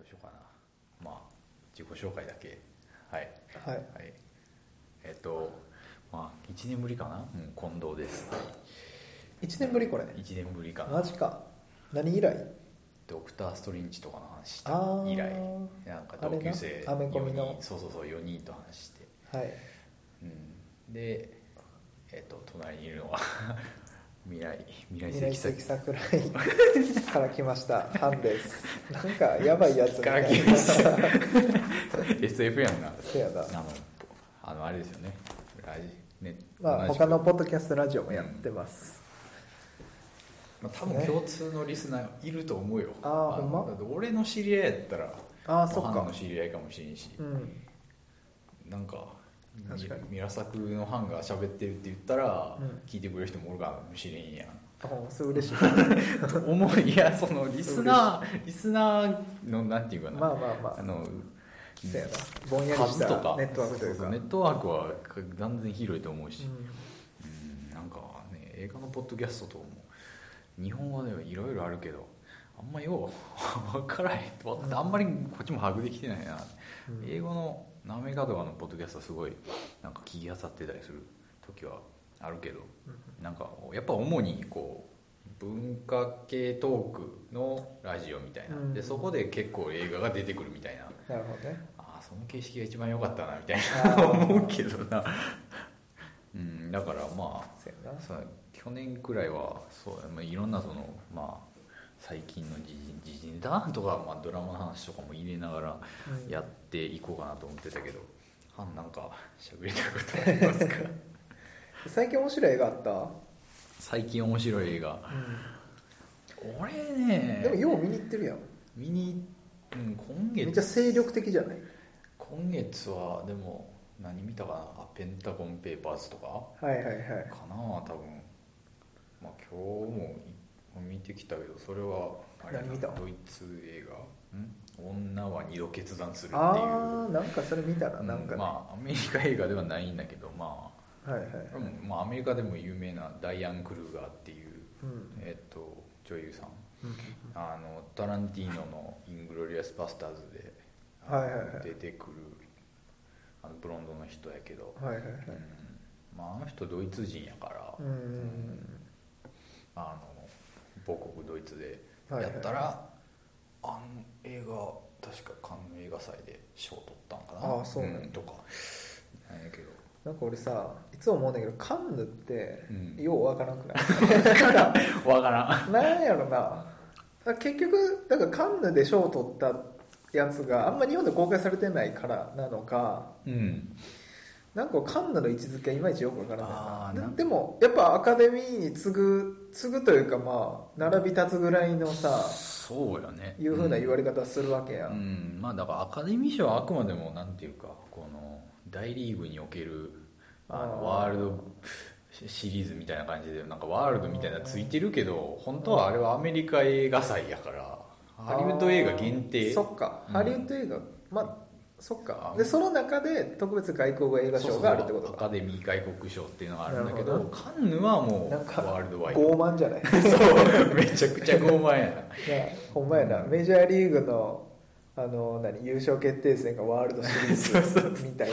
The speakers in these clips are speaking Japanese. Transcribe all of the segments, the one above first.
どうしようかな。まあ自己紹介だけ。はい。はい。はい。えっとまあ1年ぶりかな。うん近藤です。1年ぶりこれ。1年ぶりかな。マジか。何以来？ドクター・ストレンジとかの話した以来。なんか同級生アメコミの。そうそうそう4人と話して。はい。うん。でえっと隣にいるのは未来未来未来石的桜井から来ました。ハンです。なんかやばいやつみたい来ましたな SF やんな。せやな。あのあのあれですよね。ラジねまあ他のポッドキャストラジオもやってます、まあ、多分共通のリスナーいると思うよ。あーのほんま？俺の知り合いやったらああそっか。の知り合いかもしれんし、うん。なんか確かに。みミラサクのハンが喋ってるって言ったら、うん。聞いてくれる人もおるかもしれんやん。あそれ嬉しい。思いいやそのリスナーリスナーのなんていうかな、まあまあまあ。あのぼんやりした数とか。ネットワークというか。ネットワークは断然広いと思うし、うん。うんなんかね映画のポッドキャストとかも日本語ではいろいろあるけどあんまよう分からへん。あんまりこっちも把握できてないな、うん。英語のナメカとかのポッドキャストはすごいなんか聞きあさってたりする時はあるけどなんかやっぱ主にこう文化系トークのラジオみたいな、うん。でそこで結構映画が出てくるみたいな。なるほどね。ああその形式が一番良かったなみたいあなー。思うけどな。うんだからまあそう去年くらいはそう、まあ、いろんなそのまあ最近の時事ネタとか、まあ、ドラマの話とかも入れながらうん。やっていこうかなと思ってたけど、はんなんか喋りたいことありますか？最近面白い映画あった、最近面白い映画。俺ねでもよう見に行ってるやん。見に、うん、今めっちゃ月精力的じゃない？今月はでも何見たかな？あペンタゴンペーパーズとかはいはいはい。かな多分。まあ今日も見てきたけどそれはあれ何見た？ドイツ映画？ん？女は二度決断するっていう。ああなんかそれ見たなうんなんか。ね、まあアメリカ映画ではないんだけどまはいはい。あ、うんまあ、アメリカでも有名なダイアン・クルーガーっていう、うん。えっと女優さん。うん。あのタランティーノの「イングロリアス・バスターズで」あのはいはいはい。出てくるあのブロンドの人やけど、はいはいまあ、あの人ドイツ人やから、うん。あの母国ドイツではいはいやったら、あの映画確かカンヌ映画祭で賞取ったんかな？ああそうなんや。とか。なんやけど。なんか俺さいつも思うんだけどカンヌってうん。ようわからなくない、なんかわからん。なんやろな。結局だからカンヌで賞を取ったやつがあんま日本で公開されてないからなのかうんなんかカンヌの位置づけいまいちよくわからないな。ででもやっぱアカデミーに次ぐ次ぐというかまあ並び立つぐらいのさそうやね。いうふうな言われれ方するわけや、うん。ん、まあだからアカデミー賞はあくまでもなんていうかこの大リーグにおけるあのワールドシリーズみたいな感じでなんかワールドみたいなついてるけど本当はあれはアメリカ映画祭やからハリウッド映画限定。そっか、うん。ハリウッド映画。まあそっか。あでその中で特別外国語映画賞があるってことか。アカデミー外国賞っていうのがあるんだけど。カンヌはもうワールドワイド傲慢じゃない？そうめちゃくちゃ傲慢やな。ほんまやな。メジャーリーグのあの何優勝決定戦がワールドシリーズ みたい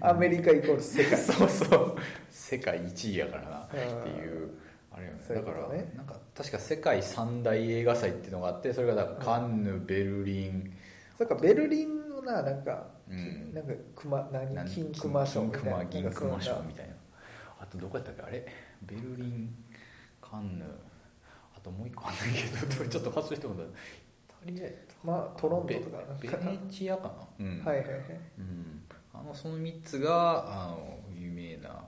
な。アメリカイコール世界。そうそう。世界1位やからな。っていうあれよね。そういうだからなんか確か世界三大映画祭っていうのがあってそれがだからカンヌ、ベルリン。そっかベルリンのななんか、うん。なんか熊何？何？金熊賞みたいな。金熊賞みたいな。あとどこやったっけ？あれ？ベルリンカンヌ。あともう一個あんないけど。ちょっと忘れてもらったイタリアまあトロントベとか。ベネチアかな、うん。はいはいはい。うん、あのその3つがあの有名な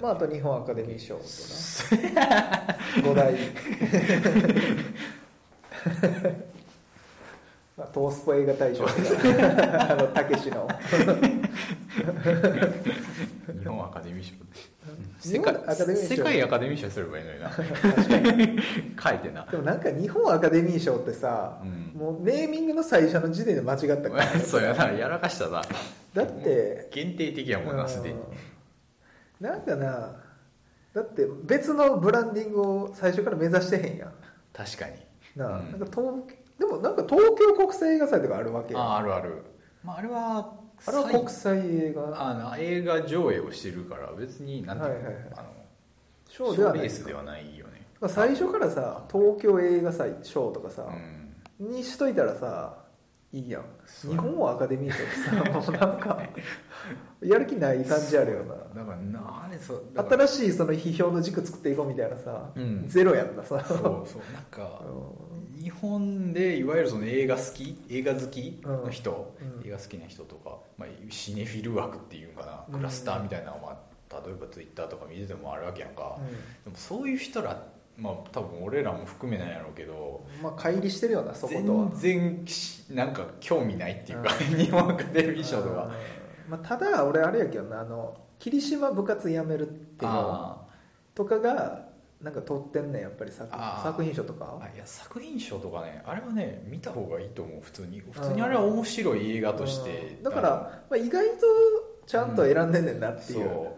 まああと日本アカデミー賞とな五大 まあトースポ映画大賞。と かあのたけしの。日本アカデミー賞。日本アカデミー賞。世界アカデミー賞すればいいのにな。書いてな。でもなんか日本アカデミー賞ってさ、うん。もうネーミングの最初の時点で間違ったから。そうやなやらかしたな。だって限定的やもんなすでに。うん。なんかなだって別のブランディングを最初から目指してへんやん。確かに。なあ、うん。なんか東でもなんか東京国際映画祭とかあるわけよ。ああるある、まあ、あれはあれは国際映画。あの映画上映をしてるから別になんていうの,、はいはいはい。あのショーではないレースではないよね。最初からさ東京映画祭賞とかさ、うん。にしといたらさいいやん。日本アカデミー賞ってさ もうなんかやる気ない感じあるよな。だからなあれそ新しいその批評の軸作っていこうみたいなさ、うん。ゼロやんなさ。そうそうなんか 日本でいわゆるその映画好き映画好きの人、うん。映画好きな人とか、まあ、シネフィル枠っていうかなクラスターみたいなのは、まあ、例えばツイッターとか見ててもあるわけやんか、でもそういう人らまあ多分俺らも含めなんやろうけどうん。まあ乖離してるよなそことは。全然しなんか興味ないっていうか、日本アカデミー賞とか、うん。まあ、ただ俺あれやけどなあの霧島部活やめるっていうのあとかがなんか取ってんねんやっぱり作作品賞とか？あいや作品賞とかねあれはね見た方がいいと思う普通に。普通にあれは面白い映画として。うん。だから、まあ、意外とちゃんと選んでんねんなっていう、そ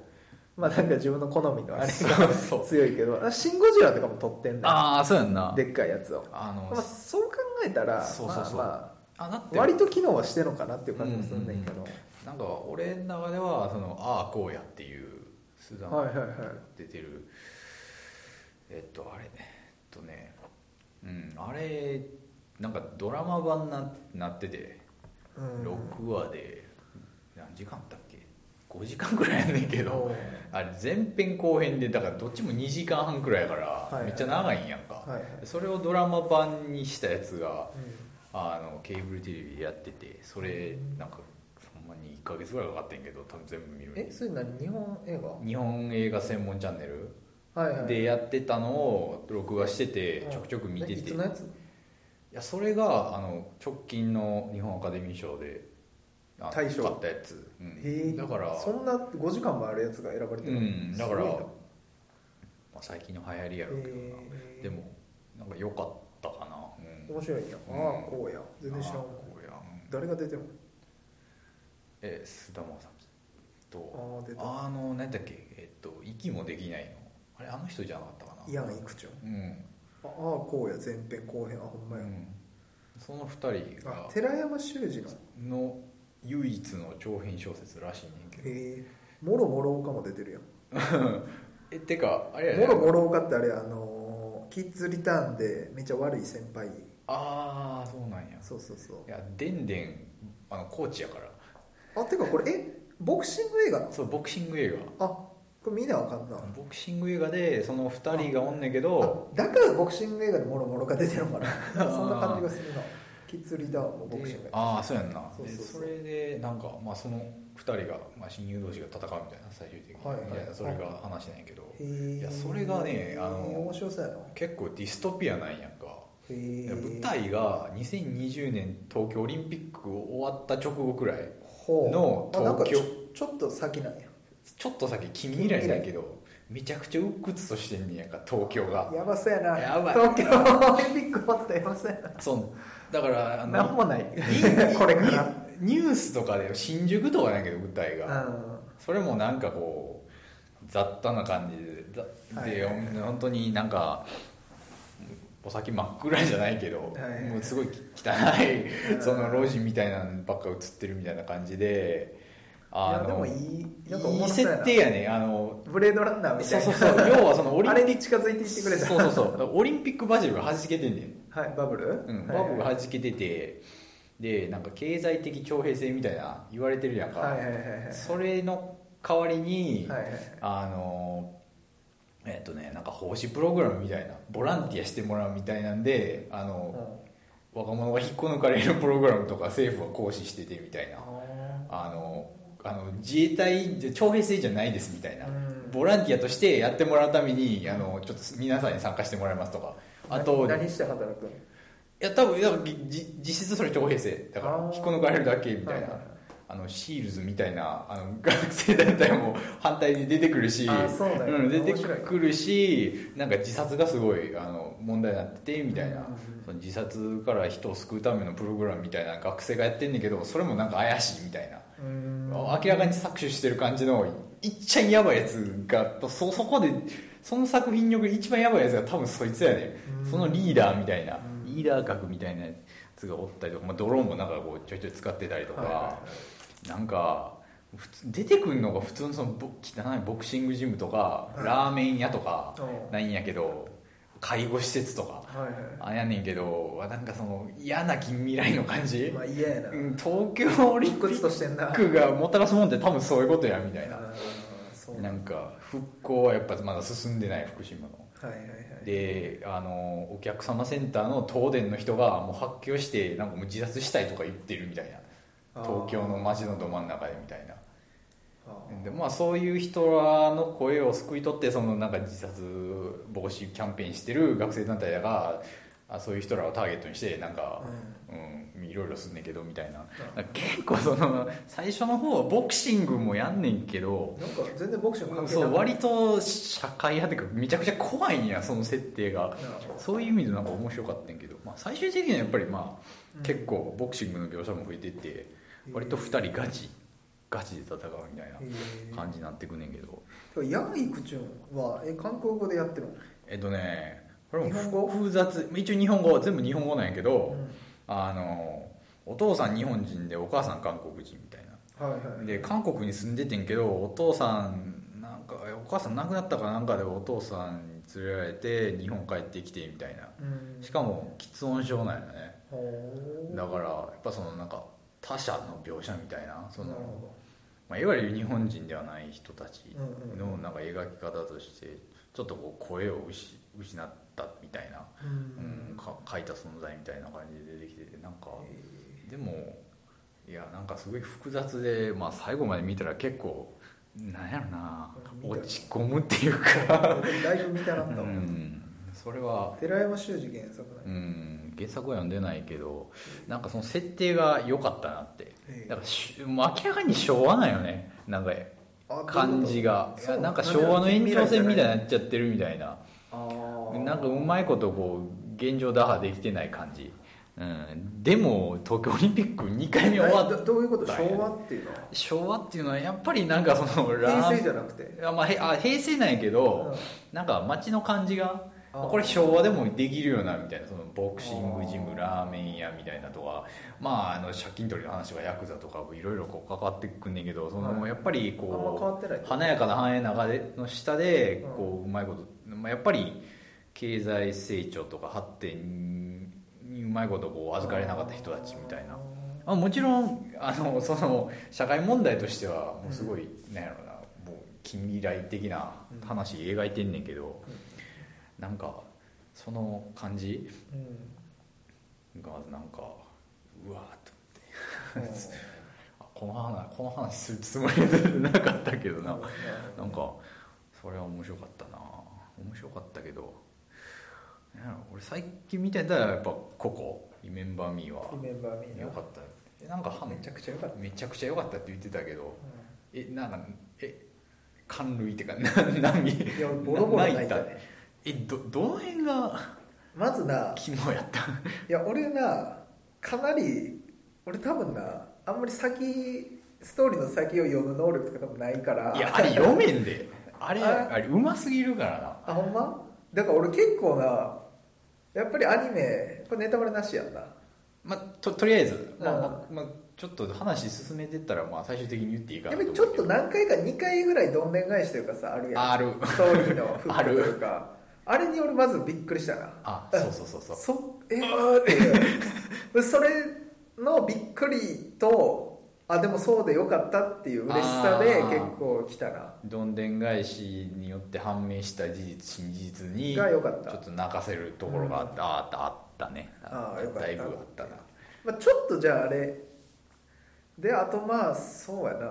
う。まあなんか自分の好みのあれが 強いけどあシン・ゴジラとかも撮ってんねんああそうやんな。でっかいやつを、あの、まあ、そう考えたらそうそうそう。まあまあ割と機能はしてるのかなっていう感じもするんだけど、なんか俺の中ではそのああこうやっていう須田はいはいはい。出てるえっとあれえっとねうんあれなんかドラマ版ななっててうん。6話で何時間だっけ？5時間くらいやねんけどあれ前編後編でだからどっちも2時間半くらいやからめっちゃ長いんやんか、それをドラマ版にしたやつがうん。あのケーブルテレビでやっててそれなんかほんまに1ヶ月ぐらいかかってんけど多分全部見るえそれ何？日本映日本映画専門チャンネル？でやってたのを録画しててうん。ちょくちょく見てて。いやそれがあの直近の日本アカデミー賞であ大賞。買ったやつ、うん。へえ。だからそんな5時間もあるやつが選ばれてるの？うん。だからまあ、最近の流行りやろうけどな、でもなんか良かったかな、うん、面白いんや、うん。ああこうや。全然知らんこうや。うん誰が出てるの？え菅田将暉とああの何だっけ？えっと息もできないのあれあの人じゃなかったかな。イアン・イクチョンうん、ああこうや前編後編あほんまや、うん、その二人があ寺山修司のの唯一の長編小説らしいねんけど。へえ。もろもろおかも出てるやん。えてかあれやねもろもろおかってあれあのーキッズリターンでめっちゃ悪い先輩。ああそうなんや。そうそうそう。いやでんでんあのコーチやから。あてかこれえボクシング映画なの？そうボクシング映画。あこれ見なあかんな。ボクシング映画でその2人がおんねんけどあだからボクシング映画でもろもろが出てるのかなそんな感じがするな。キッズリターンもボクシング。でああそうやんな。それでなんか、まあ、その2人が、まあ、親友同士が戦うみたいな最終的に、はいはい。それが話なんやけど。いやそれがねあの面白そうやな。結構ディストピアなんやんか。舞台が2020年東京オリンピック終わった直後くらいのあなんかちょ東ちょっと先なんやちょっと先近未来だけどめちゃくちゃ鬱屈としてんねやんか東京が。やばそうやな。やばい。東京オリンピック終わったらやばそうやなそう。だからあのなんもない。ニ これから。ニュースとかで新宿とかやけど舞台うが、ん。それもなんかこう雑多な感じでざで、はい本当になんかお先真っ暗じゃないけど、はいもうすごい汚いその路地みたいなのばっか映ってるみたいな感じであいやでものいいなんかおいい設定やね。あのブレードランナーみたいな。そうそうそう。要はそのオリンあピッれに近づいていってくれたク そうそうそう。オリンピックバジルが弾けてんねん。はいバブル、うん、はい。バブが弾けててでなんか経済的徴兵制みたいな言われてるやんか、はいはいはいはい。それの代わりに、はいはい。あのえっとねなんか奉仕プログラムみたいなボランティアしてもらうみたいなんであの、若者が引っこ抜かれるプログラムとか政府は行使しててみたいな。あのあの自衛隊で徴兵制じゃないですみたいな、うん。ボランティアとしてやってもらうためにあのちょっと皆さんに参加してもらいますとか。あと何何して働くの？いや多分実質それ徴兵制。だから引っこ抜かれるだけみたいな、あのシールズみたいなあの学生団体も反対に出てくるし。あそうん、出てくるしなんか自殺がすごいあの問題になっててみたいな、その自殺から人を救うためのプログラムみたいな学生がやってんねんけどそれもなんか怪しいみたいな、明らかに搾取してる感じのいっちゃんやばいやつがそそこでその作品における一番やばいやつが多分そいつやねうん。んそのリーダーみたいなうん。リーダー格みたいなやつがおったりとか、まあ、ドローンもなんかこうちょいちょい使ってたりとか、はいなんか普通出てくるのが普通のそのボ汚いボクシングジムとか、はい。ラーメン屋とかう。んないんやけど介護施設とか。あやねんけどなんかその嫌な近未来の感じ、まあ嫌やな。うん東京オリンピ鬱としてんなックがもたらすもんって多分そういうことやみたいな。なんか復興はやっぱまだ進んでない福島の。はいはいはい。であのお客様センターの東電の人がもう発狂してなんかもう自殺したいとか言ってるみたいな。東京の街のど真ん中でみたいなでまあそういう人らの声を救い取ってそのなんか自殺防止キャンペーンしてる学生団体だがあそういう人らをターゲットにしてなんか、うん、いろいろすんねんけどみたいな。うん。結構その最初の方はボクシングもやんねんけどなんか全然ボクシング割と社会派っていうかめちゃくちゃ怖いんやその設定が。そういう意味でなんか面白かったんやけど、まあ、最終的にはやっぱりまあ、うん。結構ボクシングの描写も増えてって割と2人ガチガチで戦うみたいなへ感じになってくんねんけど。ーヤンイクチュンはえ韓国語でやってるの？えっとねこれも日本語？複雑。一応日本語は全部日本語なんやけど、うん。あのお父さん日本人でお母さん韓国人みたいな。はいはいで韓国に住んでてんけどお父さんなんかえお母さん亡くなったかなんかでお父さんに連れられて日本帰ってきてみたいな。うん。しかも喫音症なんやね。だからやっぱそのなんか他者の描写みたいなそのなるほまあ、いわゆる日本人ではない人たちうんうんのなんか描き方としてちょっとこう声を失失ったみたいな、どううんん、か書いた存在みたいな感じで出てきててなんかでもいやなんかすごい複雑で、まあ、最後まで見たら結構なんやろな落ち込むっていうえか、ー だいぶ見たなったわ。うん、それは、寺山修司原作うね。ん、原作は読んでないけどなんかその設定が良かったなって。えーだからしもう明らかに昭和なんよね。なんかあ感じが。なんか昭和の延長線みたいになっちゃってるみたいな。なんかうまいことこう現状打破できてない感じ、うん、でも東京オリンピック2回目終わっえどどういうこと？昭和っていうのは？昭和っていうのはやっぱりなんかそのラ平ー成じゃなくて。あまあ、へあ平成なんやけど、うん。なんか街の感じがこれ昭和でもできるようなみたいな。そのボクシングジムラーメン屋みたいなとかまああの借金取りの話はヤクザとかいろいろこう関わってくんねんけどそのはいやっぱりこう華やかな繁栄の中での下でうん。こううまいこと、まあ、やっぱり経済成長とか発展にうまいことこう預かれなかった人たちみたいな。まあ、もちろんあのその社会問題としてはもうすごい、なんやろうなもう近未来的な話描いてんねんけど、なんかその感じ？うん。がなんかうわーっとうん。あこの話この話するつもりでなかったけどな、なんかそれは面白かったな。面白かったけど。俺最近見てたらやっぱ「ココ。リメンバー・ミー」は。リメンバーミーな。よかったえなんかはめちゃくちゃ良かった。めちゃくちゃ良かったって言ってたけど。うえなんかえ感涙ってかな 涙。んいやボロボロ泣いたねえどどの辺がまずな肝やった？いや俺なかなり俺多分なあんまり先ストーリーの先を読む能力とか多分ないから。いやあれ読めんで。あれああれうますぎるからな。あほんま？だから俺結構なやっぱりアニメこれネタバレなしやんな。まあととりあえず、まあうん。まあまあ、ちょっと話進めてったら、まあ、最終的に言っていいかやなっぱりちょっと何回か2回ぐらいどんでん返しというかさあるやん。ある。ストーリーのフるクというかあれに俺まずびっくりしたな。あそうそうそうそう。そえーっていう。それのびっくりとあでもそうでよかったっていう嬉しさで結構来たな。どんでん返しによって判明した事実新事実にが良かった。ちょっと泣かせるところがあった、ああったあったね。あーよかった。だいぶあったな。まあ、ちょっとじゃああれ。であとまあそうやな。まあ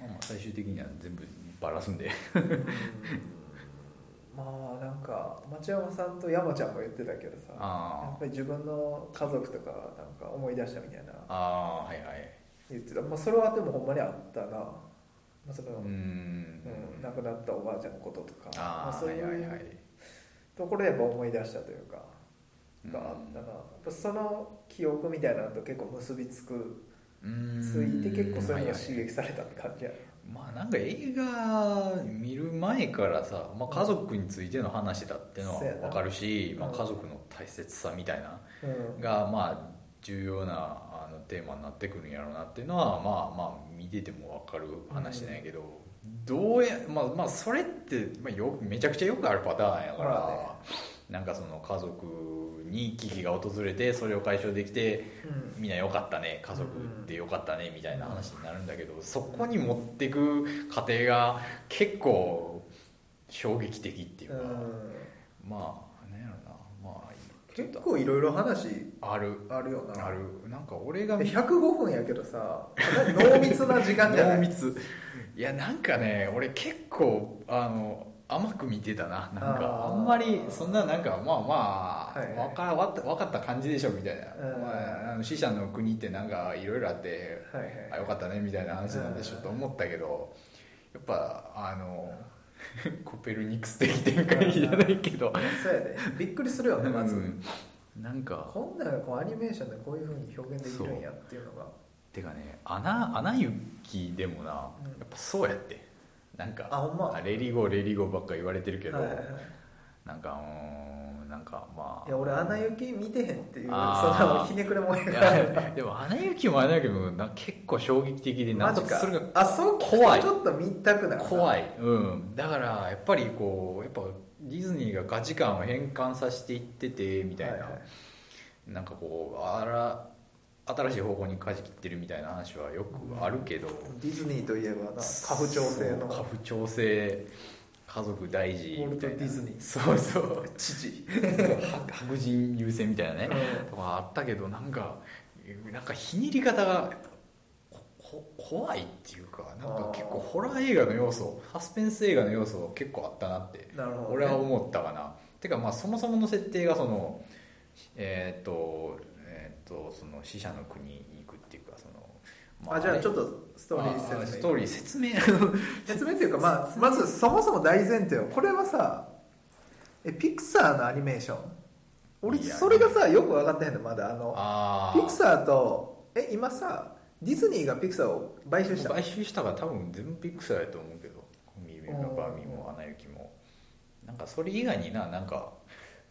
まあ最終的には全部バラすんで。うんまあなんか町山さんと山ちゃんも言ってたけどさやあっぱり自分の家族とかなんか思い出したみたいなあはいはい。言ってた、まあ、それはでもほんまにあったな、まあ、その、うーん。うん亡くなったおばあちゃんのこととか。まああそうはいはいはい。ところでやっぱ思い出したというかがあったな、やっぱその記憶みたいなのと結構結びつく。うーん。ついて結構そういうのが刺激されたって感じやまあなんか映画見る前からさ、まあ、家族についての話だってのはそうやな。分かるし、まあ、うん家族の大切さみたいなうん。がまあ重要なあのテーマになってくるんやろうなっていうのはまあまあ見てても分かる話なんやけど、どうやまあまあそれって、まあ、よめちゃくちゃよくあるパターンやから、なんかその家族に危機が訪れてそれを解消できてうん。みんな良かったね家族で良かったねみたいな話になるんだけどそこに持っていく過程が結構衝撃的っていうか、まあなんやろなまあ結構いろいろ話ある。あるよな。ある。なんか俺がで105分やけどさ濃密な時間じゃない。濃密。いやなんかね俺結構あの甘く見てたななんか。あんまりそんななんかまあまあ、はいわかわか分かった感じでしょみたいな、うん。まあ、死者の国ってなんかいろいろあってはいはい。あよかったねみたいな話なんでしょと思ったけどやっぱあの コペルニクス的展開じゃないけど。そうやで。びっくりするよねまず、うん。なんかこんなこうアニメーションでこういうふうに表現できるんやっていうのが。てかね「アナアナ雪」でもなやうん。っぱそうやってなんかあほんま。レリゴーレリゴーばっか言われてるけど、はいはいはい。なんかうーんなんかまあ。いや俺「アナ雪」見てへんっていうそあー。のひねくれもんやでも「アナ雪」もあれだけどな結構衝撃的でなんかか。それがあそう怖い。ちょっと見たくなるな。怖い、うん、だからやっぱりこうやっぱディズニーが価値観を変換させていっててみたいな、はいはい。なんかこうあら新しい方向に舵切ってるみたいな話はよくあるけど、ディズニーといえばな家父長制の。家父長制家族大事みたいな。ウォルトディズニー。そうそう。父。白人優先みたいなね、とかあったけどなんかなんかひねり方が怖いっていうかなんか結構ホラー映画の要素サスペンス映画の要素結構あったなって俺は思ったかな。てかまあそもそもの設定がそのえーっーっとその死者の国に行くっていうかその、まあじゃあれちょっとストーリーあ説明。ストーリー説明説明っていうか、まあ、まずそもそも大前提はこれはさえピクサーのアニメーション。俺それがさよく分かってへんのまだ。あのあピクサーとえ今さディズニーがピクサーを買収したの？買収したから多分全部ピクサーやと思うけど「ミービーのバーミー」も「アナ雪」も。なんかそれ以外にななんか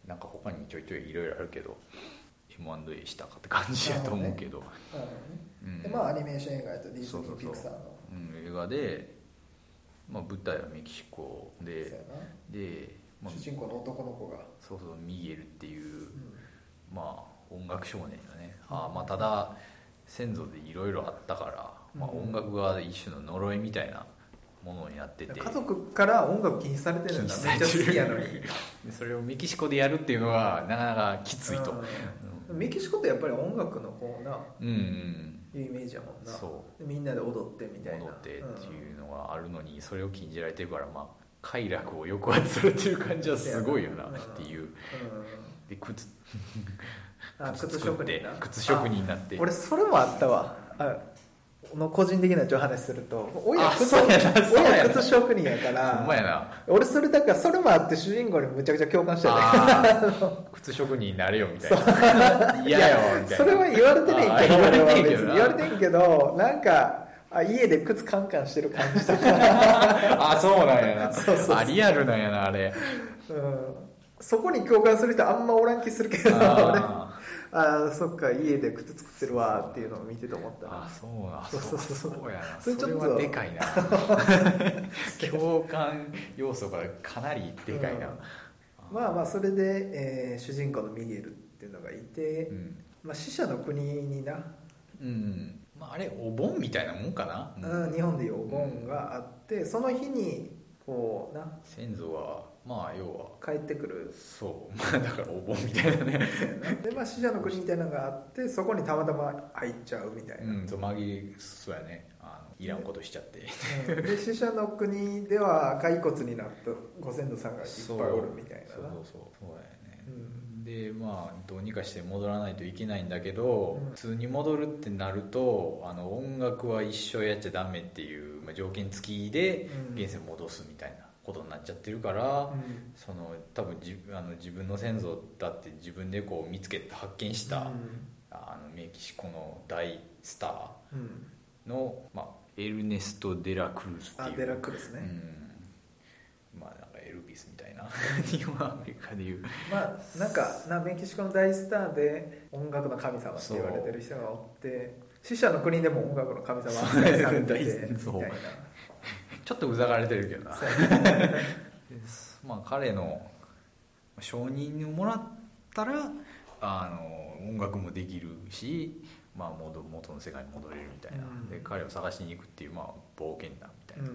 なんか他にちょいちょいいろいろあるけど M&A したかって感じやと思うけど。うん。でまあアニメーション映画やとディズニーピクサーの。うん、映画で、まあ、舞台はメキシコで。で、まあ、な主人公の男の子が、そうそうミゲルっていううん。まあ音楽少年よね。あまあただ先祖でいろいろあったから、まあ、うん。音楽が一種の呪いみたいなものになってて。家族から音楽禁止されてるんだめっちゃ好きやのに。でそれをメキシコでやるっていうのがなかなかきついと、うんメキシコってやっぱり音楽のこうなうん、うん。いうイメージやもんな。そでみんなで踊ってみたいな。戻ってっていうのがあるのにそれを禁じられてるからまあ快楽を抑圧されてる感じはすごいよなっていう。うん。うんで靴あ 靴職人な靴職人になって。あ俺それもあったわ。あの個人的な話すると親あ靴親靴職人やから俺それだからそれもあって主人公にむちゃくちゃ共感したよねあー。靴職人になれよみたいな。嫌よみたいなそれは言われてねんけど言われてん言われてんけどなんかあ家で靴カンカンしてる感じとか、あそうなんやな。そうそうあリアルなんやなあれ。うん、そこに共感する人あんまおらん気するけど俺ああそっか家で靴作ってるわっていうのを見てて思った。ーあそうなそうそうそう。そうやな。それちょっとでかいな。共感要素がかなりでかいな、まあまあそれで、えー主人公のミゲルっていうのがいて、うん。まあ、死者の国にな、うん。まあ、あれお盆みたいなもんかな、うん。日本でいうお盆があってその日にこうな。先祖はまあ要は。帰ってくる。そう。まあだからお盆みたいなね。で、まあ、死者の国みたいなのがあってそこにたまたま入っちゃうみたいな、うんそう紛れそうやね。あのいらんことしちゃって。うん。で死者の国では骸骨になったご先祖さんがいっぱいおるみたいなな。そうそうそう。そうだよね、うん。でまあどうにかして戻らないといけないんだけど、うん。普通に戻るってなるとあの音楽は一生やっちゃダメっていう、まあ、条件付きでうん。現世戻すみたいなことになっちゃってるから、うん。その多分自あの自分の先祖だって自分でこう見つけて発見した、うん。あのメキシコの大スターうん。の、まあ、エルネスト・デラクルスっていうあデラクルスね、うん。まあなんかエルビスみたいな日本アメリカでいう。まあなんかなメキシコの大スターで音楽の神様って言われてる人がおって死者の国でも音楽の神様扱いされててみたいなちょっとうざがられてるけどな。まあ彼の承認をもらったらあの音楽もできるし、まあ、元元の世界に戻れるみたいな、うん。で彼を探しに行くっていう、まあ、冒険だみたいな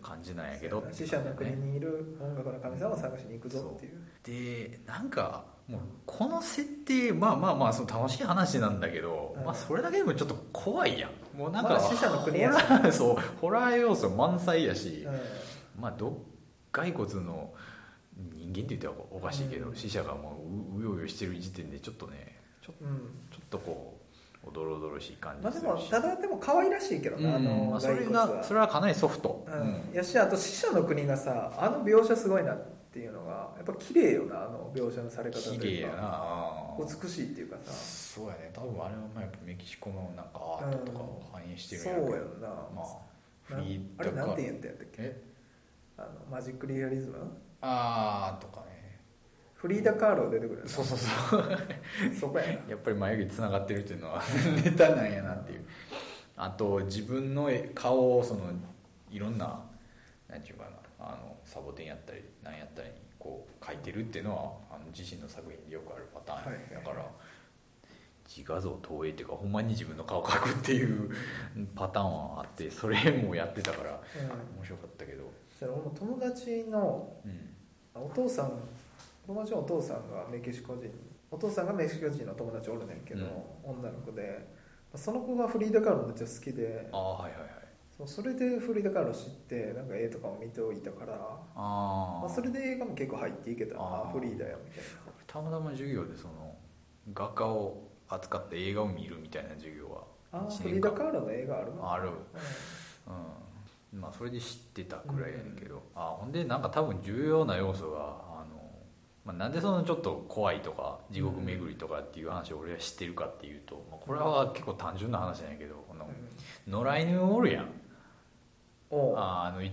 感じなんやけど、死者の国にいる音楽の神様を探しに行くぞっていう。でなんかもうこの設定まあまあまあその楽しい話なんだけど、うん。まあ、それだけでもちょっと怖いやんもうなんか、まあ死者の国や。そうホラー要素満載やし、うまあど骸骨の人間って言ったらおかしいけど、うん。死者がもうううようよしてる時点でちょっとねちょん、うん。ちょっとこうおどろおどろしい感まあじるし、ですもただでも可愛らしいけどうん。な、あのまあ、それがそれはかなりソフト、うん、やしあと死者の国がさあの描写すごいなっていうのがやっぱ綺麗よなあの描写のされ方と綺麗やいうかな美しいっていうかさ。そうやね。多分あれはまあやっぱメキシコのなんかアートとかを反映してるん。そうやろうけどやんな、まあフなリーあれなんて言ううんだったっけ？え？あのマジックリアリズム？あーとかね。フリーダ・カーロ出てくるそうそうそう。そこやな。やっぱり眉毛つながってるっていうのは ネタなんやなっていう。あと自分の顔をそのいろんななんていうかな。あのサボテンやったり何やったりにこう描いてるっていうのはあの自身の作品でよくあるパターンだから自画像投影っていうかほんまに自分の顔描くっていう パターンはあってそれもやってたからうん。面白かったけど、それ俺も友達のうん、お父さん友達のお父さんがメキシコ人お父さんがメキシコ人の友達おるねんけど、女の子でその子がフリーダ・カーロめっちゃ好きでああはいはいはいそれでフリーダ・カーロ知ってなんか絵とかも見ておいたからああまあ、それで映画も結構入っていけたあフリーだよみたいたまたま授業でその画家を扱って映画を見るみたいな授業はなあー一フリーダ・カーロの映画あるのある。ううん。まあそれで知ってたくらいやねんけど、あほんでなんか多分重要な要素があの、まあ、なんでそのちょっと怖いとか地獄巡りとかっていう話を俺は知ってるかっていうと、まあ、これは結構単純な話なんやけどこのん。野良犬おるやんああのい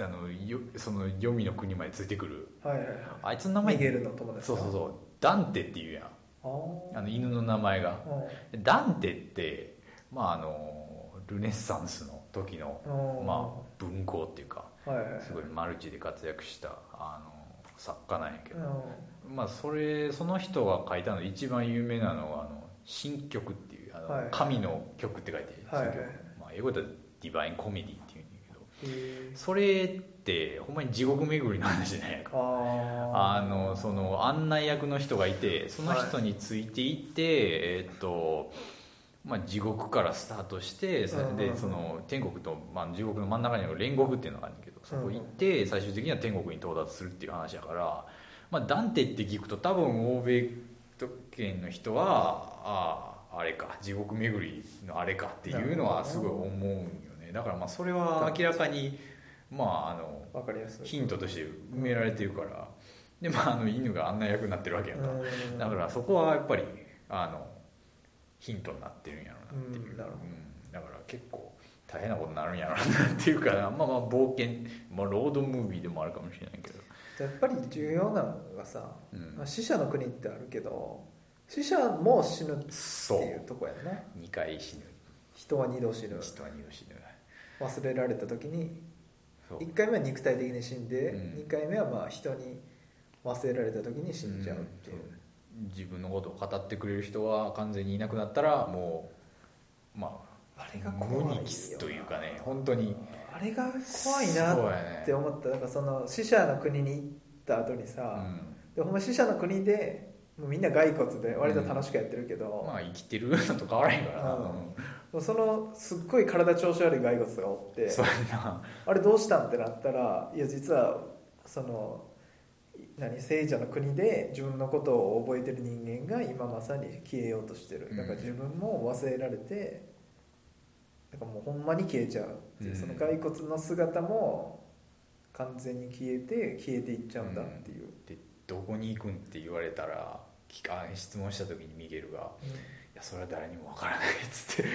あのよその黄泉の国までついてくる。いはいはい。あいつの名前ミゲルの友達そうそうそう。ダンテっていうやん。あの犬の名前が。う。んダンテってまああのルネッサンスの時のう。んまあ文豪っていうかはいはいはい。すごいマルチで活躍したあの作家なんやけうど、んまあそれその人が書いたの一番有名なのがあの新曲っていうあの、はい神の曲って書いて新曲、はいはいまあ、英語ではディバインコメディそれってほんまに地獄巡りの話じゃないかああのその案内役の人がいてその人についていって、えーっとまあ、地獄からスタートしてそれでその天国と、まあ、地獄の真ん中にある煉獄っていうのがあるんだけどそこ行って最終的には天国に到達するっていう話だから、まあ、ダンテって聞くと多分欧米圏の人はあああれか地獄巡りのあれかっていうのはすごい思うんよね。だからまあそれは明らかにまああのわかりやすい。ヒントとして埋められてるから。でまああの犬が案内役になってるわけやんか。うん。だからそこはやっぱりあのヒントになってるんやろうなっていう、うんだから結構大変なことになるんやろうなっていうかまあまあ冒険、まあ、ロードムービーでもあるかもしれないけど、やっぱり重要なのがさ、うん。まあ、死者の国ってあるけど死者も死ぬってそういうとこやんな。2回死ぬ。人は二度死ぬ。人は2度死ぬ忘れられた時にそう。1回目は肉体的に死んで、うん。2回目はまあ人に忘れられた時に死んじゃうっていう、う自分のことを語ってくれる人は完全にいなくなったらもうまああれが怖いに帰すというかね本当に。あれが怖いなって思った。なんかその死者の国に行った後にさ、でほんま死者の国でみんな骸骨で割と楽しくやってるけうんど、まあ生きてるのと変わらへんからな、そのすっごい体調子悪い骸骨がおってあれどうしたんってなったらいや実はその何聖者の国で自分のことを覚えてる人間が今まさに消えようとしてる。うん。だから自分も忘れられてだからもうほんまに消えちゃうっていう、うん。その骸骨の姿も完全に消えて消えていっちゃうんだっていう、でどこに行くんって言われたら質問した時にミゲルが「いやそれは誰にもわからない」っつって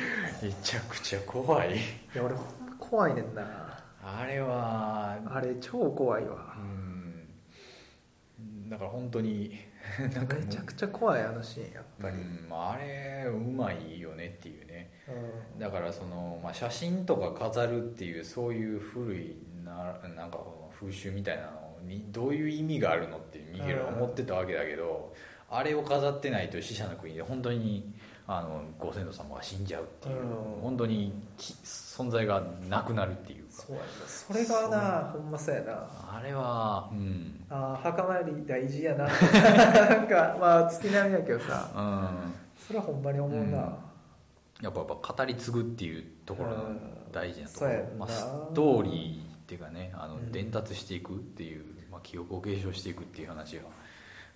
めちゃくちゃ怖い。いや俺ほんま怖いねんな。あれはあれ超怖いわ。うん。だから本当に なんかめちゃくちゃ怖いあのシーンやっぱり、うんまあ、あれうまいよねっていうね。うん。だからその、まあ、写真とか飾るっていうそういう古いななんか風習みたいなのにどういう意味があるのってミゲルは思ってたわけだけど、あれを飾ってないと死者の国で本当にあのご先祖様が死んじゃうっていう、うん。本当にき存在がなくなるっていうか。そうやな。それがなほんまそうやな。あれはうん。あー墓参り大事やな。なんかまあ月並みやけどさ。うん。それはほんまに思うな、やっぱやっぱ語り継ぐっていうところの大事なところ、うんそうやんな。まあ、ストーリーっていうかねあのうん。伝達していくっていう、まあ、記憶を継承していくっていう話が、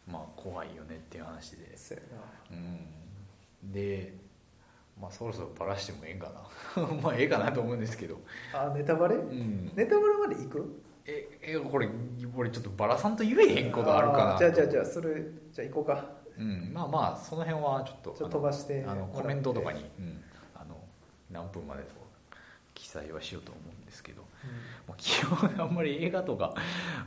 まあ、怖いよねっていう話で、そうやうん、で、まあ、そろそろバラしてもええんかな。まあええかなと思うんですけど、なあネタバレ？うん、ネタバレまで行く？ええこれ俺ちょっとバラさんと言えへんことあるかなーじゃあじゃあじゃあそれじゃあ行こうか。うん、まあまあその辺はちょっとちょっと飛ばしてあのコメントとかに、うん、あの何分までと記載はしようと思うんですけど、まあ、基本あんまり映画とか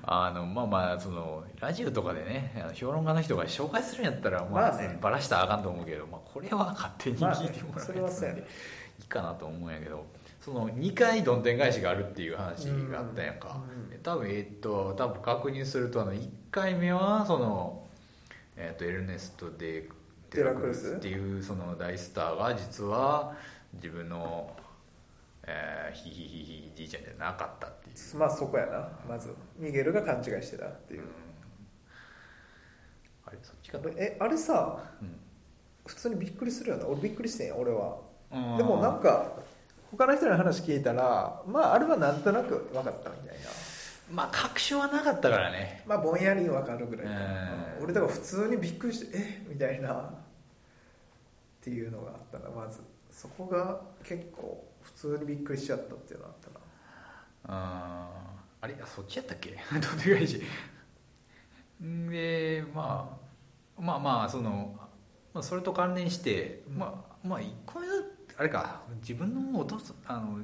あのまあまあそのラジオとかでね評論家の人が紹介するんやったら、まあまあね。バラしたらあかんと思うけど、まあ、これは勝手にまあ聞いてもらえるのでいいかなと思うんやけどその2回どんでん返しがあるっていう話があったやんか、うんで多分えっと多分確認するとあの1回目はその、えっとエルネスト・デ・デラクルスっていうその大スターが実は自分の、えー、ヒヒヒヒじいちゃんじゃなかったっていう、まあそこやな。まず。ミゲルが勘違いしてたっていう。うん、あれそっちか。な、えあれさうん。普通にびっくりするよな。俺びっくりしてんよ俺は。うん。でもなんか他の人の話聞いたらまああれはなんとなく分かったみたいな。まあ確証はなかったからね。まあぼんやり分かるぐらい、俺だから普通にびっくりしてえみたいな。っていうのがあったなまずそこが結構普通にびっくりしちゃったっていうのがあったな。ああれ？あそっちやったっけ？どんでん返し。んでまあまあまあその、まあ、それと関連して、うんまあまあ一個目のあれか。自分のお父さんあの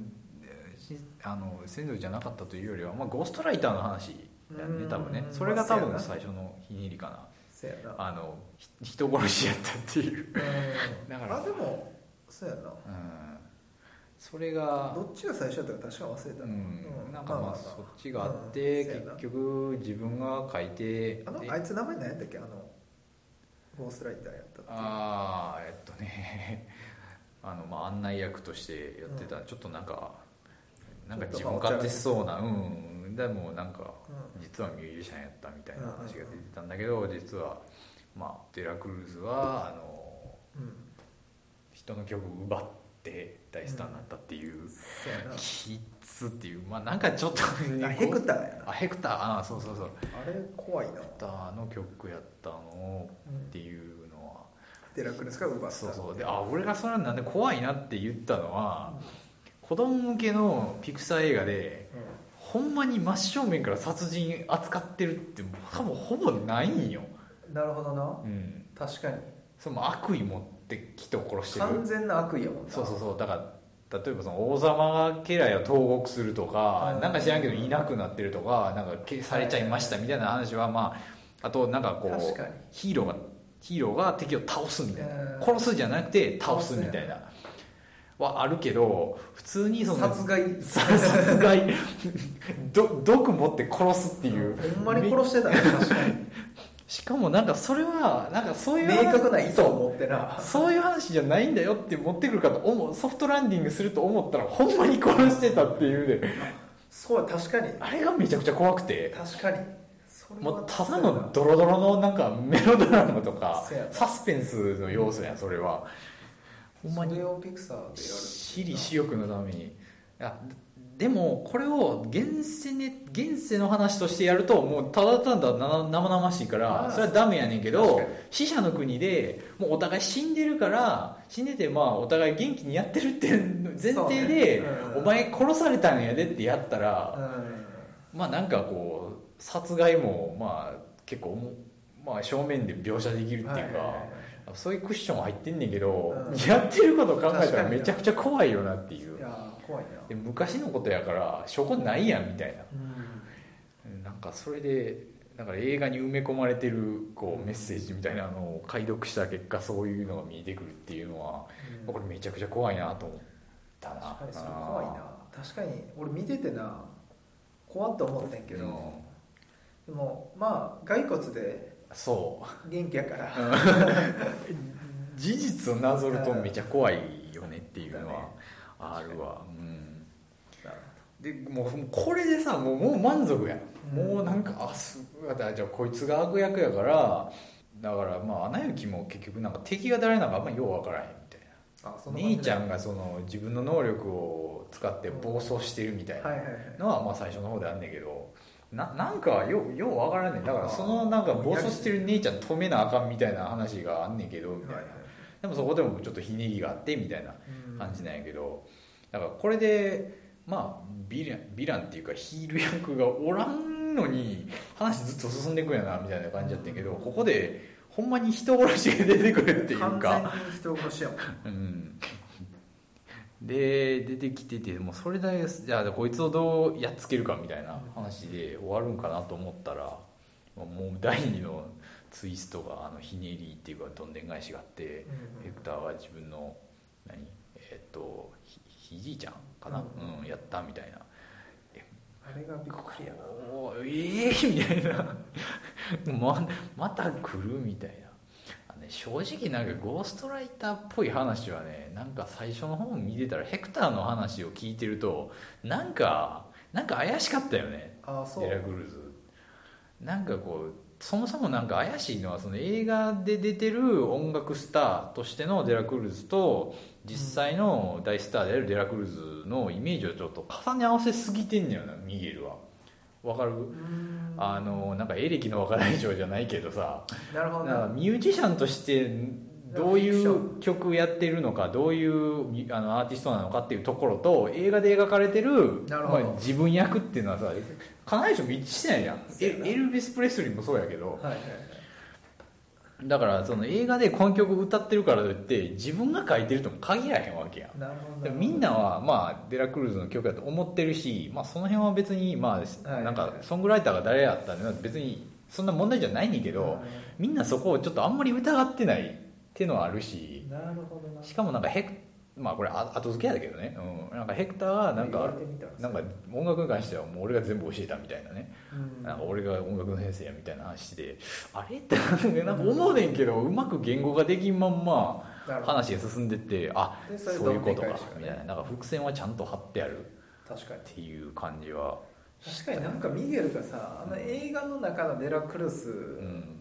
あの先祖じゃなかったというよりは、まあ、ゴーストライターの話やねうん。多分ね。それが多分最初のひねりかな。あのひ人殺しやったっていう、うん。だからあでもそうやなうん、それがどっちが最初だったか確か忘れたな、うん。うなんかまあそっちがあっうん。て、結局自分が書いてであのあいつ名前何やったっけ？あのゴーストライターやったっああえっとね。あの、まあ、案内役としてやってた、ちょっとなんかなんか自分勝手そうな。うん。でもなんかうん。実はミュージシャンやったみたいな話が出てたんだけど実はまあデラクルーズはあのうん人の曲を奪って大スターになったっていう、そうやな。キッズっていうまあなんかちょっとあヘクターやな。あヘクター。あそうそうそう。あれ怖いな。ヘクターの曲やったのっていうのは、デラクルスが奪った。そうそう。であ俺がそれなんで怖いなって言ったのは、子供向けのピクサー映画でほんまに真正面から殺人扱ってるって多分ほぼないんよ、うんなるほどな。うん、確かに。それも悪意持って人を殺してる。完全な悪意やもんな。そうそうそう。だから例えばその王様が家来を投獄するとか、うんなんか知らんけどいなくなってるとかなんかけされちゃいましたみたいな話はまああとなんかこうヒーローがヒーローが敵を倒すみたいな。うん。殺すじゃなくて倒すみたいな。はあるけど普通にその殺害。さ殺害。ど毒持って殺すっていう。ほんまに殺してたね確かに しかもなんかそれはなんかそういう明確な意図を持ってな。そういう話じゃないんだよって持ってくるかと思う。ソフトランディングすると思ったらほんまに殺してたっていうね。そう確かに。あれがめちゃくちゃ怖くて。確かに。もうただのドロドロのなんかメロドラマとかサスペンスの要素やんそれは。ほんまにそれをピクサーでやる私利私欲のために。いやでもこれを現世,、ね、現世の話としてやるともうただただな生々しいからそれはダメやねんけど死者の国でもうお互い死んでるから死んでてまあお互い元気にやってるっていう前提で、お前殺されたんやでってやったら、うん。まあなんかこう殺害もまあ結構もまあ正面で描写できるっていうか、そういうクッション入ってんねんけど、うん。やってること考えたらにめちゃくちゃ怖いよなっていう怖いな。で昔のことやから証拠ないやんみたいな。うん。なんかそれでだから映画に埋め込まれてるこうメッセージみたいなのを解読した結果そういうのが見えてくるっていうのは、うん。これめちゃくちゃ怖いなと思ったな。確かにそれ怖いな。確かに俺見ててな怖っと思ってんけど、うん。でもまあ骸骨でそう。元気やから。事実をなぞるとめちゃ怖いよねっていうのはあるわ、うん、でもうこれでさもうもう満足やん、うん。もうなんかあすだじゃあこいつが悪役やからだからまあアナ雪も結局なんか敵が誰なのかあんまよう分からへんみたいな。兄ちゃんがその自分の能力を使って暴走してるみたいなのはまあ最初の方であんねんけどななんかようよう分からんねん。だからそのなんか暴走してる姉ちゃん止めなあかんみたいな話があんねんけどみたいな、でもそこでもちょっとひねりがあってみたいな。うん感じなんやけどだからこれでまあヴィランヴィランっていうかヒール役がおらんのに話ずっと進んでいくんやなみたいな感じやったんやけどここでほんまに人殺しが出てくるっていう完か全に人殺しやもん。うん。で出てきててもうそれだけじゃあこいつをどうやっつけるかみたいな話で終わるんかなと思ったらもう第二のツイストがあのひねりっていうかどんでん返しがあって、ヘクターは自分の何？えっとひひじいちゃんかな、ううんやったみたいな。あれがびっくりやな。ええー、みたいな。ままた来るみたいな。正直なんかゴーストライターっぽい話はねなんか最初の方見てたらヘクターの話を聞いてるとなんかなんか怪しかったよね。ああそう。デラクルーズ。なんかこうそもそもなんか怪しいのはその映画で出てる音楽スターとしてのデラクルーズと実際の大スターであるデラクルーズのイメージをちょっと重ね合わせすぎてんねよなミゲルは。わかる？うん。あのなんかエレキの若大将じゃないけどさ。なるほど。なんかミュージシャンとしてどういう曲やってるのかどういうみあのアーティストなのかっていうところと映画で描かれてるなるほど。まあ、自分役っていうのはさ必ずしも一致してないやん。そうやな。エエルビス・プレスリーもそうやけど。はいはいはいだからその映画でこの曲歌ってるからといって自分が書いてるとも限らへんわけやん。なるほど。でもみんなはまあデラクルーズの曲だと思ってるし、まあ、その辺は別にまあはい。なんかソングライターが誰やったんで別にそんな問題じゃないねんけどみんなそこをちょっとあんまり疑ってないっていうのはあるしなるほどな。しかもなんかヘクまあこれあ後付けやだけどね、うん、なんかヘクターはなんかなんか音楽に関してはもう俺が全部教えたみたいなね。うん。なんか俺が音楽の先生やみたいな話であれ？ってなんか思うねんけどうまく言語ができんまんま話が進んでってあでそういうことかみたいな。なんか伏線はちゃんと張ってある。っ確かに。ていう感じは。確かになんかミゲルがさあの映画の中のデラクルスうん。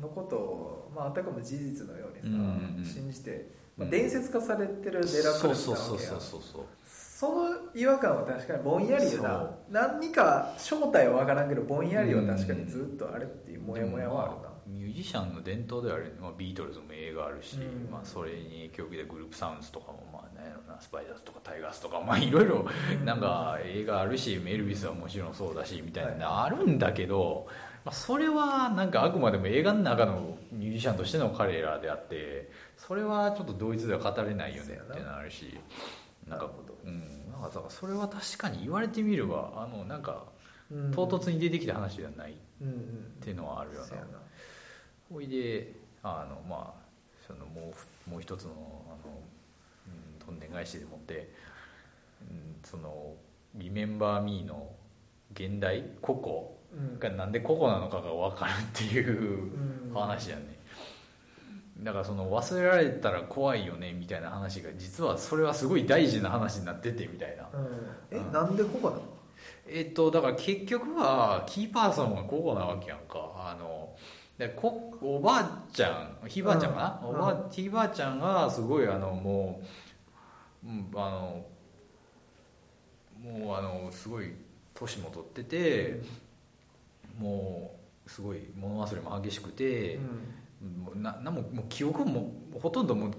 のことを、まあ、あたかも事実のようにさ、信じて、伝説化されてるデラクルスそうそうなわけや。そうそうそうその違和感は確かにぼんやりよな。そう。何か正体は分からんけどぼんやりは確かにずっとあれっていうモヤモヤはあるな、まあミュージシャンの伝統である、まあ、ビートルズも映画あるし、うん。まあ、それに影響を受けたグループサウンズとかもまあなんやろなスパイダーズとかタイガースとかまあ いろいろうん。なんか映画あるしエルビスはもちろんそうだしみたいなあるんだけど、まあ、それはなんかあくまでも映画の中のミュージシャンとしての彼らであってそれはちょっと同一では語れないよねっていうのがあるしなんかうん。なんかそれは確かに言われてみればあのなんかうん。唐突に出てきた話ではないっていうのはあるよな。そうやなほいであのまあそのもうもう一つのあの、うん、どんでん返しでもって、うん、その「リメンバー・ミー」の現代ココうん。がなんでココなのかが分かるっていううん。話やねだからその忘れられたら怖いよねみたいな話が実はそれはすごい大事な話になっててみたいな。うん。え、うん。なんでここなの？えっとだから結局はキーパーソンがココなわけやんか。あのでこおばあちゃんひいばあちゃんかな、うん。おばあひいばあちゃんがすごいあのもう、うん、あのもうあのすごい年も取ってて、もうすごい物忘れも激しくて、もうなももう記憶もほとんどもう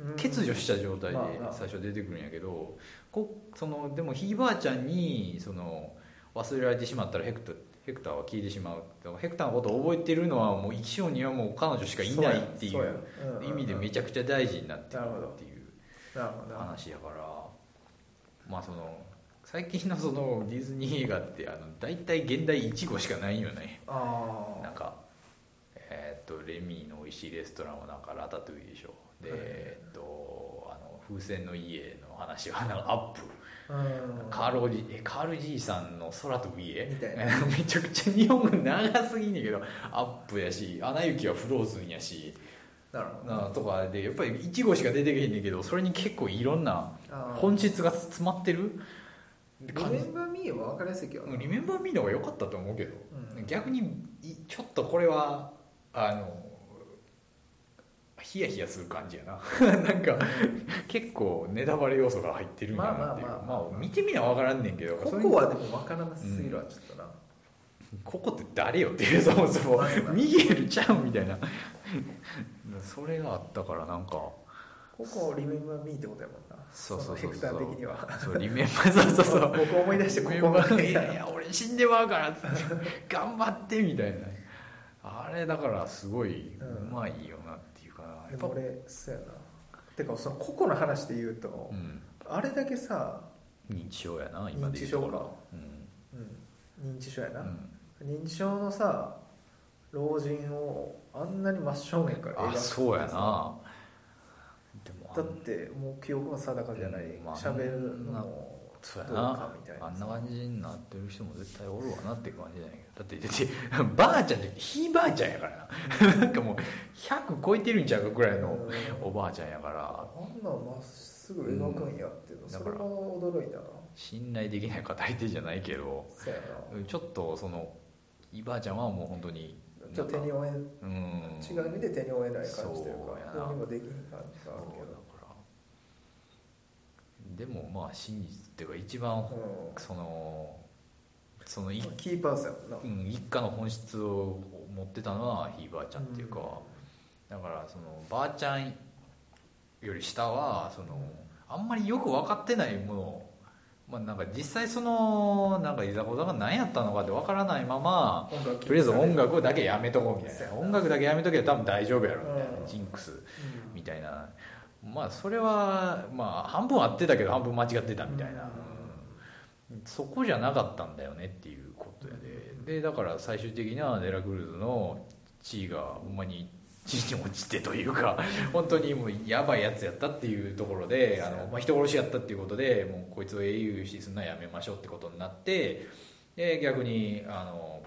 うん。欠如した状態で最初出てくるんやけどこそのでもひいばあちゃんにその忘れられてしまったらヘクタヘクターは消えてしまう。ヘクターのことを覚えてるのはもう生き性にはもう彼女しかいないっていそう意味でめちゃくちゃ大事になってくるっていう話やから。まあその最近のそのディズニー映画ってあの大体現代1号しかないよね。あなんかとレミーの美味しいレストランはなんかラタトゥイでしょで、はい。えーっとあの風船の家の話はなんかアップ。カールおじえカールじいさんの空飛ぶ家？みたいな。めちゃくちゃ日本語長すぎんねんけどアップやし「アナ雪」はフローズンやし。なるほど。なとかでやっぱり1号しか出てけへんねんけどそれに結構いろんな本質が詰まってる？リメンバーミーは分かりやすいけどな。リメンバーミーの方が良かったと思うけど、うん。逆にいちょっとこれはあのヒヤヒヤする感じやな。なんか結構ネタバレ要素が入ってるんやなっていう。まあまあまあ。まあまあ見てみな分からんねんけどここはでも分からなすぎるわちょっとな、ここって誰よっていうそもそも。ミゲルちゃうみたいな。それがあったからなんか。ここリメンバーミーってことやもんな。そうそうそうそう。的には。そうリメンバー。そうそうそう。僕思い出してここがーいやいや俺死んでまうからっつって頑張ってみたいなあれだからすごいううんまいよなっていうかなやっぱでも俺そうやな。てかその個々の話で言うと、うん。あれだけさ、認知症やな今で言うと。ころうん、認知症やな、うん。うん認知症のさ老人をあんなに真正面から描くあそうやな。でもだってもう記憶も定かじゃない。うんまあ喋、るのもそうやな。あんな感じになってる人も絶対おるわなっていう感じじゃないけど。だってだってばあちゃんじゃひいばあちゃんやからな。なんかもう100超えてるんちゃうかぐらいのうん。おばあちゃんやから。あんなんまっすぐ描くんやっていうの、うん。それが驚いたな。信頼できない語り手じゃないけどちょっとそのいばあちゃんはもう本当にちょっと手に負えうん。違う意味で手に負えない感じというかやな。どうにもできん感じがあるけだからでもまあ真実っていうか一番ど、そのその一うん、キーパーソンやもんな、うん、一家の本質を持ってたのはひいばあちゃんっていうか、だからそのばあちゃんより下はそのあんまりよく分かってないものをまあ、なんか実際そのなんかいざこざが何やったのかって分からないままとりあえず音楽だけやめとこうみたいな。音楽だけやめとけば多分大丈夫やろみたいな。うん。ジンクスうんみたいなまあそれはまあ半分合ってたけど半分間違ってたみたいな、うんそこじゃなかったんだよねっていうことやで。でだから最終的にはデラクルーズの地位がほんまに地に落ちてというか 本当にもうやばいやつやったっていうところであの、まあ、人殺しやったっていうことでもうこいつを英雄視するのはやめましょうってことになってで逆にあの、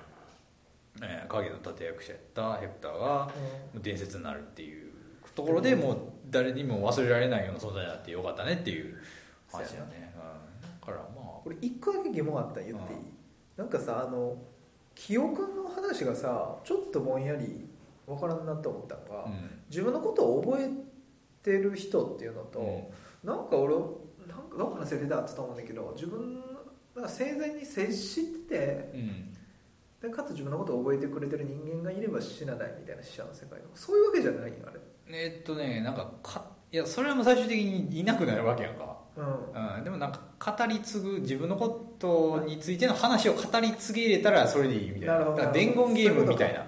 えー影の立役者やったヘクターが伝説になるっていうところでもう誰にも忘れられないような存在になってよかったねっていう話だね、うん、だからまあこれ一個だけ疑問あったん言って。いい、うん。なんかさあの記憶の話がさちょっとぼんやりわからんなって思ったのが、うん。自分のことを覚えてる人っていうのと、うん。なんか俺なんかどっかのセリフだったと思うんだけど自分が生前に接しててうん。でかつ自分のことを覚えてくれてる人間がいれば死なないみたいな死者の世界のそういうわけじゃないんあれえっとねなんかかいやそれはもう最終的にいなくなるわけやんか、うん。うん、でもなんか語り継ぐ自分のことについての話を語り継げれたらそれでいいみたいな。伝言ゲームみたいな。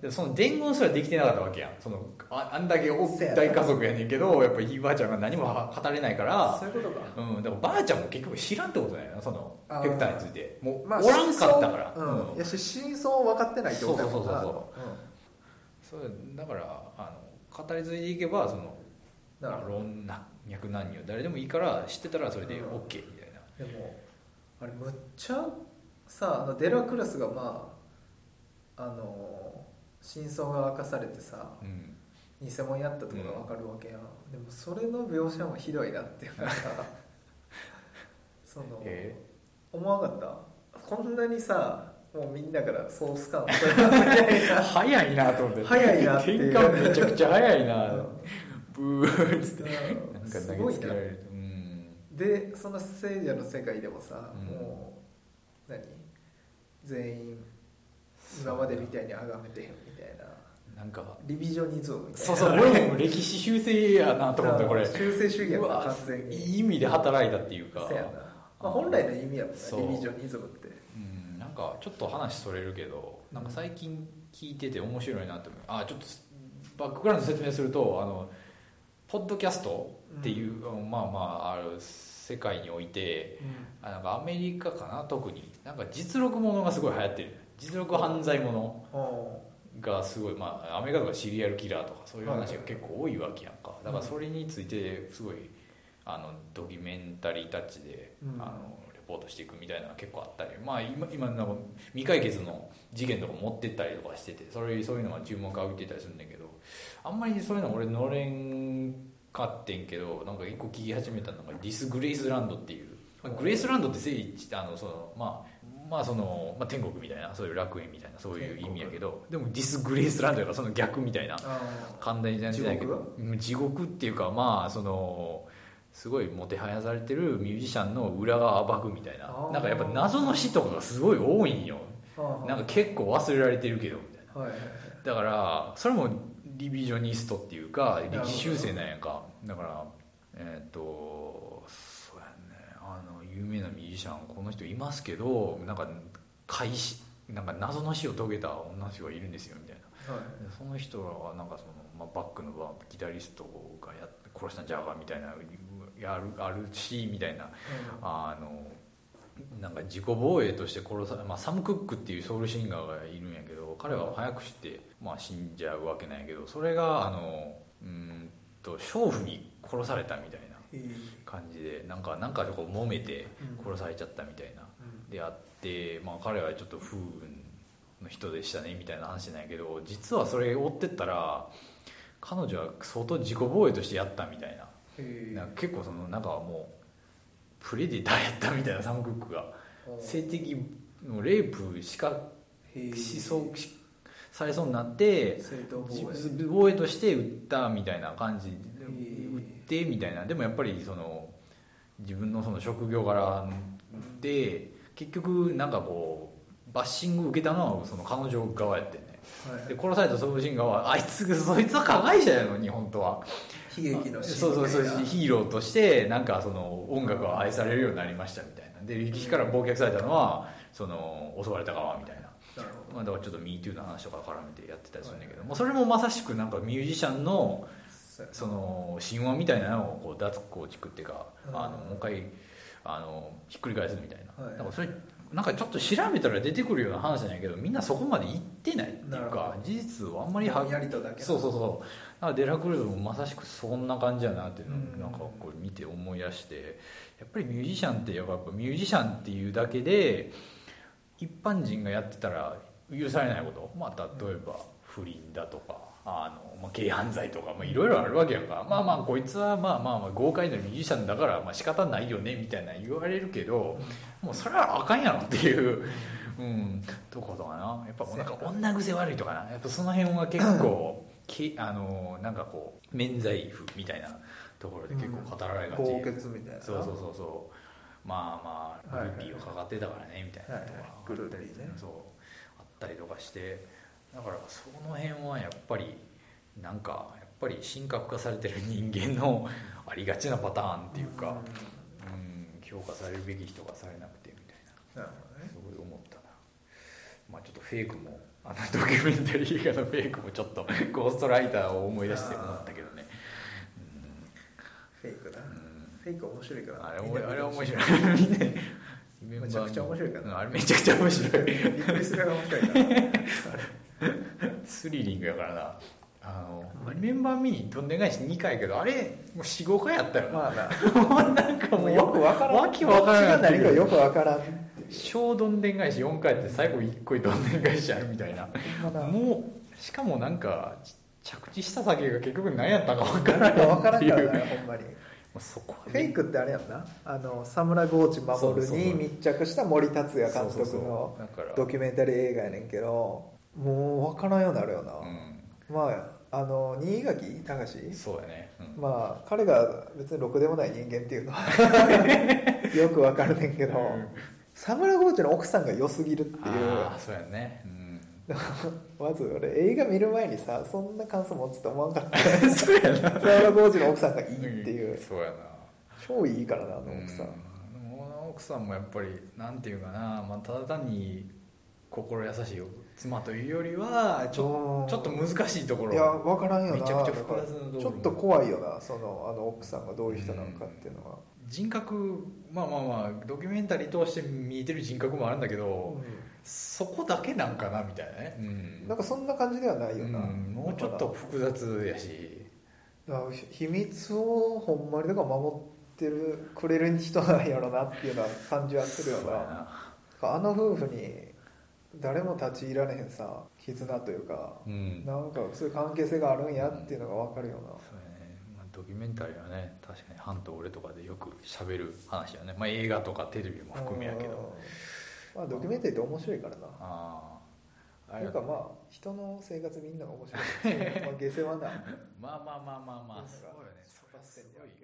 でその伝言すらできてなかったわけやん。そのああんだけ大家族やねんけどやっぱひいばあちゃんが何もは語れないから。そういうことか。うん、でもばあちゃんも結局知らんってことだよなそのヘクターについて。もう、まあおらんかったから、真相うん。やし真相分かってないってことだもんな。そうそうそうそうそうだからあの語り継いでいけばそのうんなるほど老若男女誰でもいいから知ってたらそれで OK みたいな、でもあれむっちゃさあのデラクラスがまああの真相が明かされてさうん。偽物やったとこが分かるわけやん、でもそれの描写もひどいなっていうか その、え思わなかった？こんなにさもうみんなからソース感早いなと思って。早いなっていう。転換めちゃくちゃ早いな、うん。ブーっつって。うんなんかすごいな投げつけられるうん。でその聖者の世界でもさ、うん。もう何？全員今までみたいに崇めてへんみたいな。なんか。リビジョニズムみたいな。そうそう俺も歴史修正やなと思ってこれ。修正主義やな完全に。いい意味で働いたっていうか。まあ、本来の意味やもんねリビジョニズムって。うんなんかちょっと話それるけどなんか最近聞いてて面白いなって思う。あちょっとバックグラウンド説明するとあのポッドキャストっていう、まあまあある世界においてあなんかアメリカかな？特に。なんか実録ものがすごい流行ってる。実録犯罪ものがすごいまあアメリカとかシリアルキラーとかそういう話が結構多いわけやんか。だからそれについてすごいあのドキュメンタリータッチで、あのレポートしていくみたいなのが結構あったりまあ今今なんか未解決の事件とか持ってったりとかしててそれそういうのが注目を浴びてたりするんだけどあんまりそういうの俺乗れんかってんけどなんか一個聞き始めたのがディス・グレイスランドっていう、まあ、グレイスランドって聖地あのそのまあまあその、まあ、天国みたいなそういう楽園みたいなそういう意味やけどでもディス・グレイスランドやからその逆みたいな簡単にじゃないけど地獄っていうかまあそのすごいもてはやされてるミュージシャンの裏側暴くみたいな。なんかやっぱ謎の死とかがすごい多いんよ。なんか結構忘れられてるけどみたいな、だからそれもリビジョニストっていうか歴史修正なんやんか。だからえっ、とそうやね。あの有名なミュージシャンこの人いますけどなんか開始なんか謎の死を遂げた女の人がいるんですよみたいな、はい、その人はなんかその、まあ、バックのギタリストがや殺したんじゃがみたいなやるあるしみたいな、うん、あのなんか自己防衛として殺され、まあ、サム・クックっていうソウルシンガーがいるんやけど彼は早くして、まあ、死んじゃうわけなんやけどそれがあのうんと娼婦に殺されたみたいな感じでなんかなんかこう揉めて殺されちゃったみたいな、であって、まあ、彼はちょっと不運の人でしたねみたいな話なんやけど実はそれ追ってったら彼女は相当自己防衛としてやったみたいなな結構そのなんかもうプレデターやったみたいなサム・クックが。性的のレイプしかしそうされそうになって防衛。として撃ったみたいな感じで撃ってみたいな。でもやっぱりその自分のその職業柄で結局なんかこうバッシング受けたのはその彼女側やってね、はい、で殺されたソウルシンガーはあいつそいつは加害者やのに本当は悲劇のそうそうそうヒーローとしてなんかその音楽が愛されるようになりましたみたいな。で力士から忘却されたのはその襲われた側みたいな。まあ、だからちょっと MeToo の話とか絡めてやってたりするんだけど、もうそれもまさしくなんかミュージシャンのその神話みたいなのをこう脱構築っていうか、あのもう一回あのひっくり返すみたいな、はい、だからそれなんかちょっと調べたら出てくるような話なんやけどみんなそこまで行ってないっていうか事実をあんまりはやりとだけ。そうそうそうだデラクルーズもまさしくそんな感じやなっていうのをなんかこう見て思い出してやっぱりミュージシャンってやっぱミュージシャンっていうだけで一般人がやってたら許されないこと、まあ、例えば不倫だとかあの、まあ、軽犯罪とかいろいろあるわけやんか。まあまあこいつはまあまあまあ豪快なミュージシャンだからまあ仕方ないよねみたいな言われるけどもうそれはあかんやろっていう。うん、とことかな。やっぱなんか女癖悪いとかな。やっぱその辺は結構きあのなんかこう免罪符みたいなところで結構語られがち、うん、みたいな。そうそうそうそう。まあまあルーピーをかかってたからねみたいなとか、グルーピーね。そう。あったりとかして。だからその辺はやっぱりなんかやっぱり神格化されてる人間のありがちなパターンっていうか、うん、評価されるべき人がされなくてみたいな。ね、すごい思ったな。まあちょっとフェイクもあのドキュメンタリー映画のフェイクもちょっとゴーストライターを思い出して思ったけどね、うん、フェイクだ、うん、フェイク面白いから。あれあれ 面白い。めちゃくちゃ面白い。から、あれめちゃくちゃ面白い。びっくりするが面白いから。スリリングやからな。あのメンバーミニどんでん返し2回やけどあれもう45回やったよまあな なんかもうよくわからん。わけわからん何かよくわからん小どんでん返し4回って最後1個どんでん返しあるみたいな。もうしかもなんか着地した先が結局何やったか分からない分からんからねほんまに。そこフェイクってあれやんな。あのサムラゴーチ守に密着した森達也監督のドキュメンタリー映画やねんけどもう分からんようになるよな、うん、まああの新垣隆そうやね、うん、まあ彼が別にろくでもない人間っていうのは よく分かるねんけど、うん、サムラゴーチの奥さんが良すぎるっていう。あそうやね、まず俺映画見る前にさそんな感想持つと思わんかった。そうやな。サムラゴーチの奥さんがいいっていう、そうやな。超いいからなあの奥さん、奥さんもやっぱりなんていうかな、まあ、ただ単に心優しい妻というよりはちょちょっと難しいところ。いや分からんよな。めちゃくちゃ複雑なちょっと怖いよなそのあの奥さんがどういう人なのかっていうのは、人格まあまあまあドキュメンタリー通して見えてる人格もあるんだけど、うん、そこだけなんかなみたいなね、うん、なんかそんな感じではないよな、うん、もうちょっと複雑やし。秘密をほんまにだから守ってるくれる人なんやろなっていうような感じはするよな。あの夫婦に誰も立ち入られへんさ絆というか、うん、なんかそういう関係性があるんやっていうのが分かるような、ドキュメンタリーはね確かに「ハンと俺」とかでよくしゃべる話やね、まあ、映画とかテレビも含めやけど、まあ、ドキュメンタリーって面白いからな。ああいうかまあ人の生活みんなが面白い。まあ下世話な。まあまあまあまあまあ。すごいよね。それはすごい